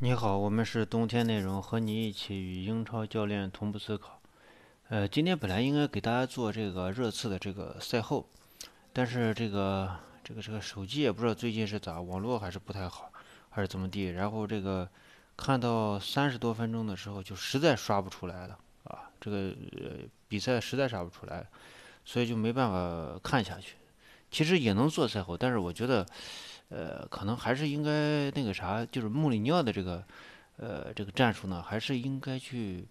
你好，我们是冬天内容，和你一起与英超教练同步思考。呃，今天本来应该给大家做这个热刺的这个赛后，但是这个这个这个手机也不知道最近是咋，网络还是不太好，还是怎么地。然后这个看到三十多分钟的时候，就实在刷不出来了啊，这个呃比赛实在刷不出来，所以就没办法看下去。其实也能做赛后，但是我觉得。呃，可能还是应该那个啥，就是穆里尼奥的这个，呃，这个战术呢，还是应该去，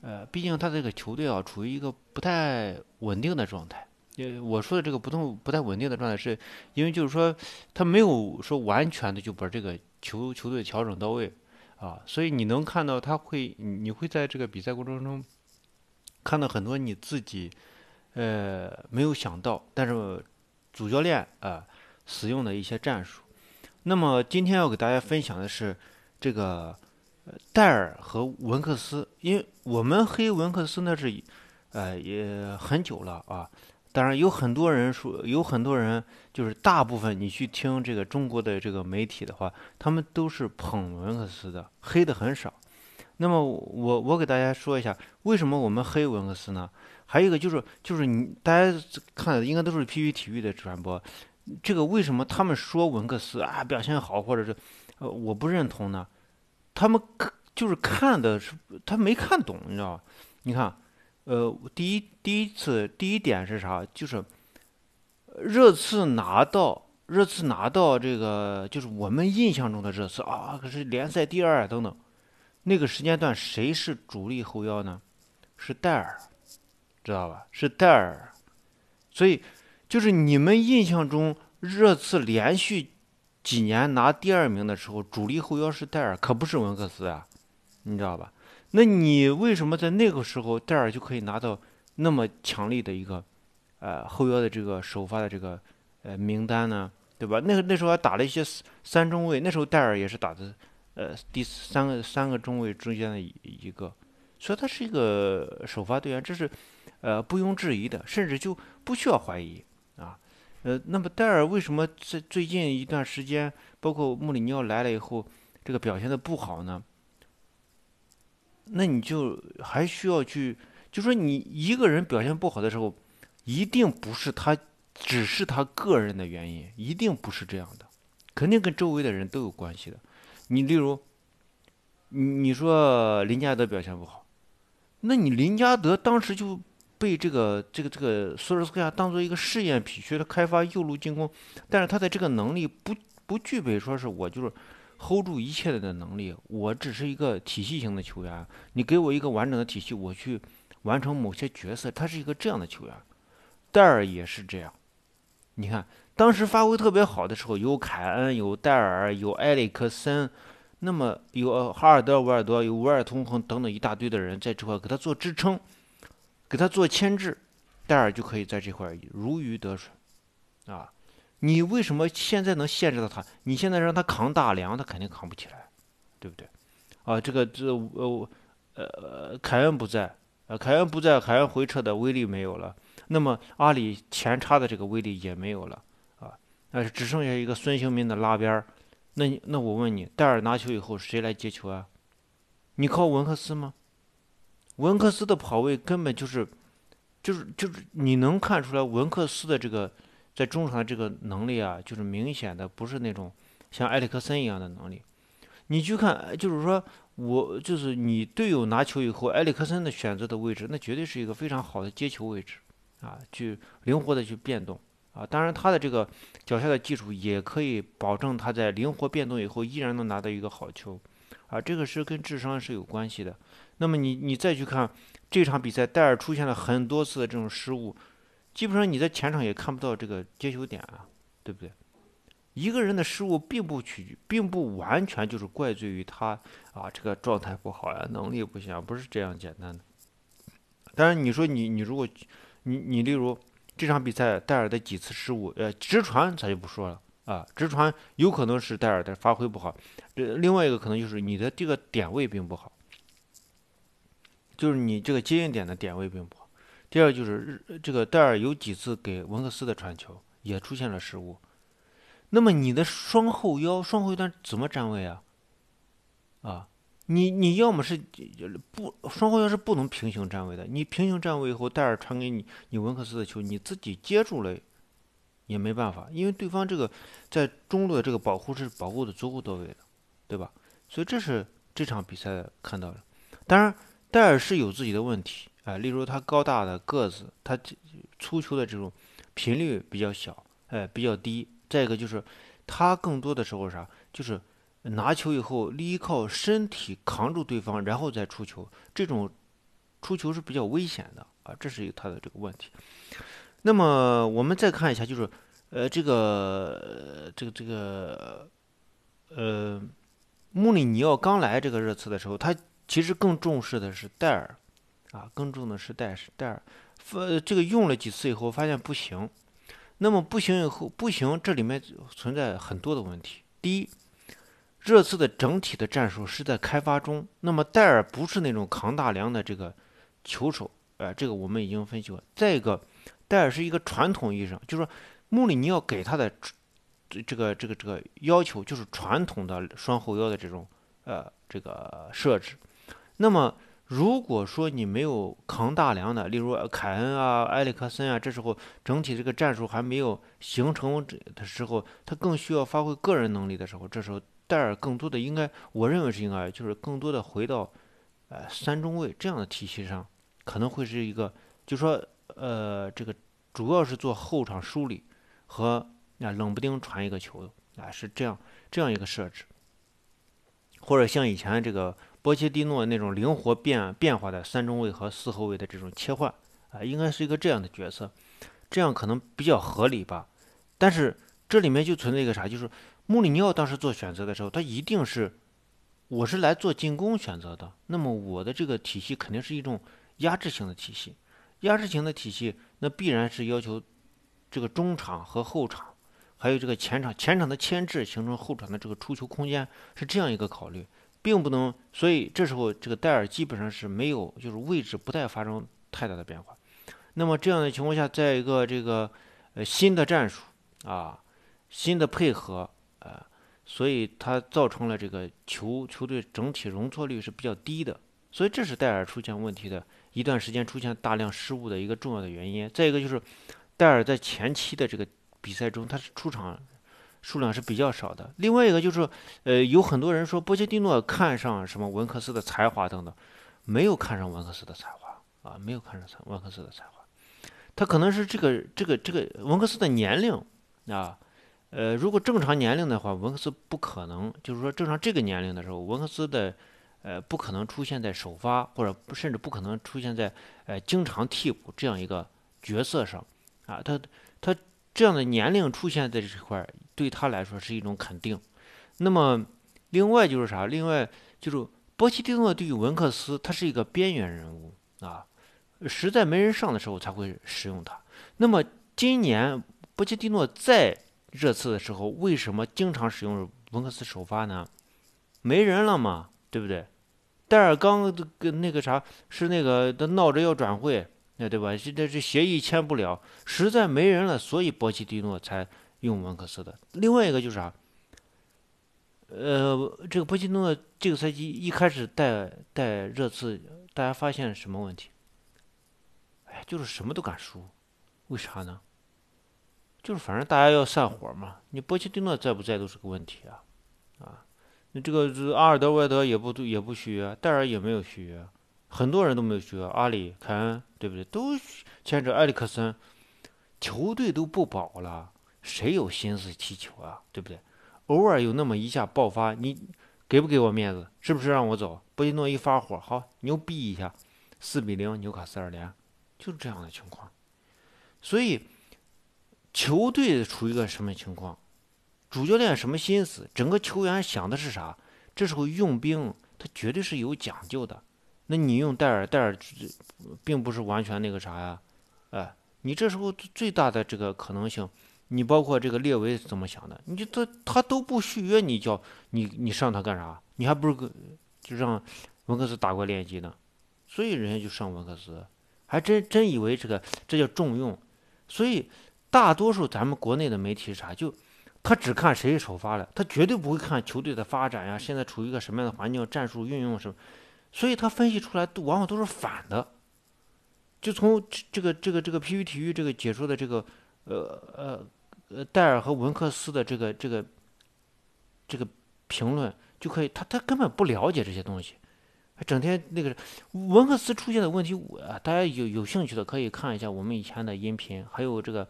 呃，毕竟他这个球队啊，处于一个不太稳定的状态。呃，我说的这个不动不太稳定的状态，是因为就是说他没有说完全的就把这个球球队调整到位啊，所以你能看到他会，你会在这个比赛过程中看到很多你自己呃没有想到，但是主教练啊。使用的一些战术。那么今天要给大家分享的是这个戴尔和文克斯，因为我们黑文克斯呢是呃也很久了啊。当然有很多人说，有很多人就是大部分你去听这个中国的这个媒体的话，他们都是捧文克斯的，黑的很少。那么我我给大家说一下，为什么我们黑文克斯呢？还有一个就是就是你大家看的应该都是 PP 体育的传播。这个为什么他们说文克斯啊表现好，或者是呃我不认同呢？他们看就是看的是他没看懂，你知道吧？你看，呃，第一第一次第一点是啥？就是热刺拿到热刺拿到这个，就是我们印象中的热刺啊，可是联赛第二等等。那个时间段谁是主力后腰呢？是戴尔，知道吧？是戴尔，所以。就是你们印象中热刺连续几年拿第二名的时候，主力后腰是戴尔，可不是文克斯啊，你知道吧？那你为什么在那个时候戴尔就可以拿到那么强力的一个呃后腰的这个首发的这个呃名单呢？对吧？那个那时候还打了一些三中卫，那时候戴尔也是打的呃第三个三个中卫中间的一一个，所以他是一个首发队员，这是呃毋庸置疑的，甚至就不需要怀疑。呃，那么戴尔为什么在最近一段时间，包括穆里尼奥来了以后，这个表现的不好呢？那你就还需要去，就说你一个人表现不好的时候，一定不是他，只是他个人的原因，一定不是这样的，肯定跟周围的人都有关系的。你例如，你你说林加德表现不好，那你林加德当时就。被这个这个这个索尔斯克亚当做一个试验品，学他开发右路进攻，但是他的这个能力不不具备，说是我就是 hold 住一切的能力，我只是一个体系型的球员，你给我一个完整的体系，我去完成某些角色，他是一个这样的球员。戴尔也是这样，你看当时发挥特别好的时候，有凯恩，有戴尔，有埃里克森，那么有哈尔德、维尔多，有维尔通亨等等一大堆的人在这块给他做支撑。给他做牵制，戴尔就可以在这块如鱼得水，啊，你为什么现在能限制到他？你现在让他扛大梁，他肯定扛不起来，对不对？啊，这个这呃呃凯恩不在，呃凯恩不在，凯恩回撤的威力没有了，那么阿里前插的这个威力也没有了，啊，那只剩下一个孙兴民的拉边儿，那那我问你，戴尔拿球以后谁来接球啊？你靠文克斯吗？文克斯的跑位根本就是，就是就是你能看出来文克斯的这个在中场的这个能力啊，就是明显的不是那种像埃里克森一样的能力。你去看，就是说我就是你队友拿球以后，埃里克森的选择的位置，那绝对是一个非常好的接球位置啊，去灵活的去变动啊。当然他的这个脚下的技术也可以保证他在灵活变动以后依然能拿到一个好球啊，这个是跟智商是有关系的。那么你你再去看这场比赛，戴尔出现了很多次的这种失误，基本上你在前场也看不到这个接球点啊，对不对？一个人的失误并不取决，并不完全就是怪罪于他啊，这个状态不好呀，能力不行，啊不是这样简单的。当然你说你你如果你你例如这场比赛戴尔的几次失误，呃，直传咱就不说了啊，直传有可能是戴尔的发挥不好，这另外一个可能就是你的这个点位并不好。就是你这个接应点的点位并不好。第二就是这个戴尔有几次给文克斯的传球也出现了失误。那么你的双后腰、双后腰怎么站位啊？啊。你你要么是不双后腰是不能平行站位的，你平行站位以后，戴尔传给你你文克斯的球，你自己接住了也没办法，因为对方这个在中路的这个保护是保护的足够到位的，对吧？所以这是这场比赛看到的。当然，戴尔是有自己的问题啊，例如他高大的个子，他出球的这种频率比较小，哎，比较低。再一个就是他更多的时候啥，就是。拿球以后，依靠身体扛住对方，然后再出球，这种出球是比较危险的啊，这是一他的这个问题。那么我们再看一下，就是呃，这个这个这个呃，穆里尼奥刚来这个热刺的时候，他其实更重视的是戴尔啊，更重的是戴是戴尔。呃，这个用了几次以后，发现不行。那么不行以后不行，这里面存在很多的问题。第一。热刺的整体的战术是在开发中。那么戴尔不是那种扛大梁的这个球手，哎，这个我们已经分析过。再一个，戴尔是一个传统意义上，就是说穆里尼奥给他的这个这个这个要求就是传统的双后腰的这种呃这个设置。那么如果说你没有扛大梁的，例如凯恩啊、埃里克森啊，这时候整体这个战术还没有形成的时候，他更需要发挥个人能力的时候，这时候。戴尔更多的应该，我认为是应该，就是更多的回到，呃，三中卫这样的体系上，可能会是一个，就说，呃，这个主要是做后场梳理和啊冷不丁传一个球啊，是这样这样一个设置，或者像以前这个波切蒂诺那种灵活变变化的三中卫和四后卫的这种切换啊，应该是一个这样的角色，这样可能比较合理吧。但是这里面就存在一个啥，就是。穆里尼奥当时做选择的时候，他一定是，我是来做进攻选择的。那么我的这个体系肯定是一种压制性的体系，压制型的体系，那必然是要求这个中场和后场，还有这个前场，前场的牵制形成后场的这个出球空间，是这样一个考虑，并不能。所以这时候这个戴尔基本上是没有，就是位置不带发生太大的变化。那么这样的情况下，在一个这个呃新的战术啊，新的配合。啊，所以它造成了这个球球队整体容错率是比较低的，所以这是戴尔出现问题的一段时间出现大量失误的一个重要的原因。再一个就是，戴尔在前期的这个比赛中，他是出场数量是比较少的。另外一个就是，呃，有很多人说波切蒂诺看上什么文克斯的才华等等，没有看上文克斯的才华啊，没有看上文克斯的才华，他可能是这个这个这个文克斯的年龄啊。呃，如果正常年龄的话，文克斯不可能，就是说正常这个年龄的时候，文克斯的，呃，不可能出现在首发，或者甚至不可能出现在呃经常替补这样一个角色上，啊，他他这样的年龄出现在这块，对他来说是一种肯定。那么另外就是啥？另外就是波切蒂诺对于文克斯，他是一个边缘人物啊，实在没人上的时候才会使用他。那么今年波切蒂诺在热刺的时候，为什么经常使用文克斯首发呢？没人了嘛，对不对？戴尔刚跟那个啥是那个都闹着要转会，那对吧？现在这协议签不了，实在没人了，所以波奇蒂诺才用文克斯的。另外一个就是啥？呃，这个波奇蒂诺这个赛季一开始带带热刺，大家发现什么问题？哎，就是什么都敢输，为啥呢？就是反正大家要散伙嘛，你波切蒂诺在不在都是个问题啊，那，这个是阿尔德维德也不也不续约，戴尔也没有续约，很多人都没有续约，阿里、凯恩对不对？都牵着埃里克森，球队都不保了，谁有心思踢球啊？对不对？偶尔有那么一下爆发，你给不给我面子？是不是让我走？波切诺一发火，好牛逼一下，四比零纽卡斯尔联，就是这样的情况，所以。球队处于一个什么情况？主教练什么心思？整个球员想的是啥？这时候用兵，他绝对是有讲究的。那你用戴尔，戴尔并不是完全那个啥呀？哎，你这时候最大的这个可能性，你包括这个列维怎么想的？你就他他都不续约，你叫你你上他干啥？你还不如就让文克斯打过练级呢？所以人家就上文克斯，还真真以为这个这叫重用，所以。大多数咱们国内的媒体是啥？就他只看谁首发了，他绝对不会看球队的发展呀，现在处于一个什么样的环境，战术运用什么，所以他分析出来都往往都是反的。就从这个这个这个 PP 体育这个解说的这个呃呃呃戴尔和文克斯的这个这个这个评论就可以，他他根本不了解这些东西，整天那个文克斯出现的问题，我大家有有兴趣的可以看一下我们以前的音频，还有这个。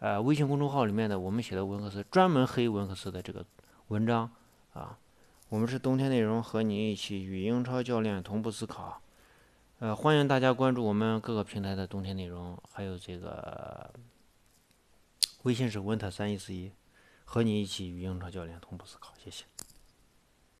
呃，微信公众号里面的我们写的文克斯专门黑文克斯的这个文章啊，我们是冬天内容和你一起与英超教练同步思考，呃，欢迎大家关注我们各个平台的冬天内容，还有这个微信是 winter 三一四一，和你一起与英超教练同步思考，谢谢。